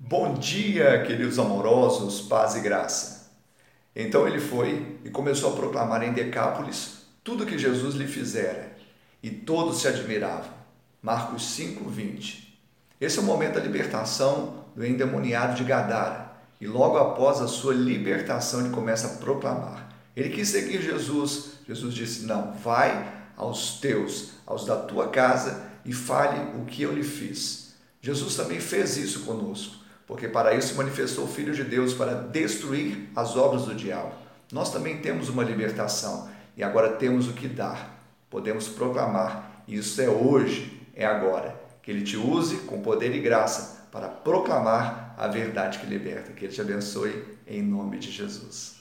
Bom dia, queridos amorosos, paz e graça. Então ele foi e começou a proclamar em Decápolis tudo que Jesus lhe fizera, e todos se admiravam. Marcos 5, 20. Esse é o momento da libertação do endemoniado de Gadara, e logo após a sua libertação ele começa a proclamar. Ele quis seguir Jesus. Jesus disse: Não, vai aos teus, aos da tua casa e fale o que eu lhe fiz. Jesus também fez isso conosco, porque para isso manifestou o Filho de Deus para destruir as obras do diabo. Nós também temos uma libertação e agora temos o que dar. Podemos proclamar, e isso é hoje, é agora. Que Ele te use com poder e graça para proclamar a verdade que liberta. Que Ele te abençoe em nome de Jesus.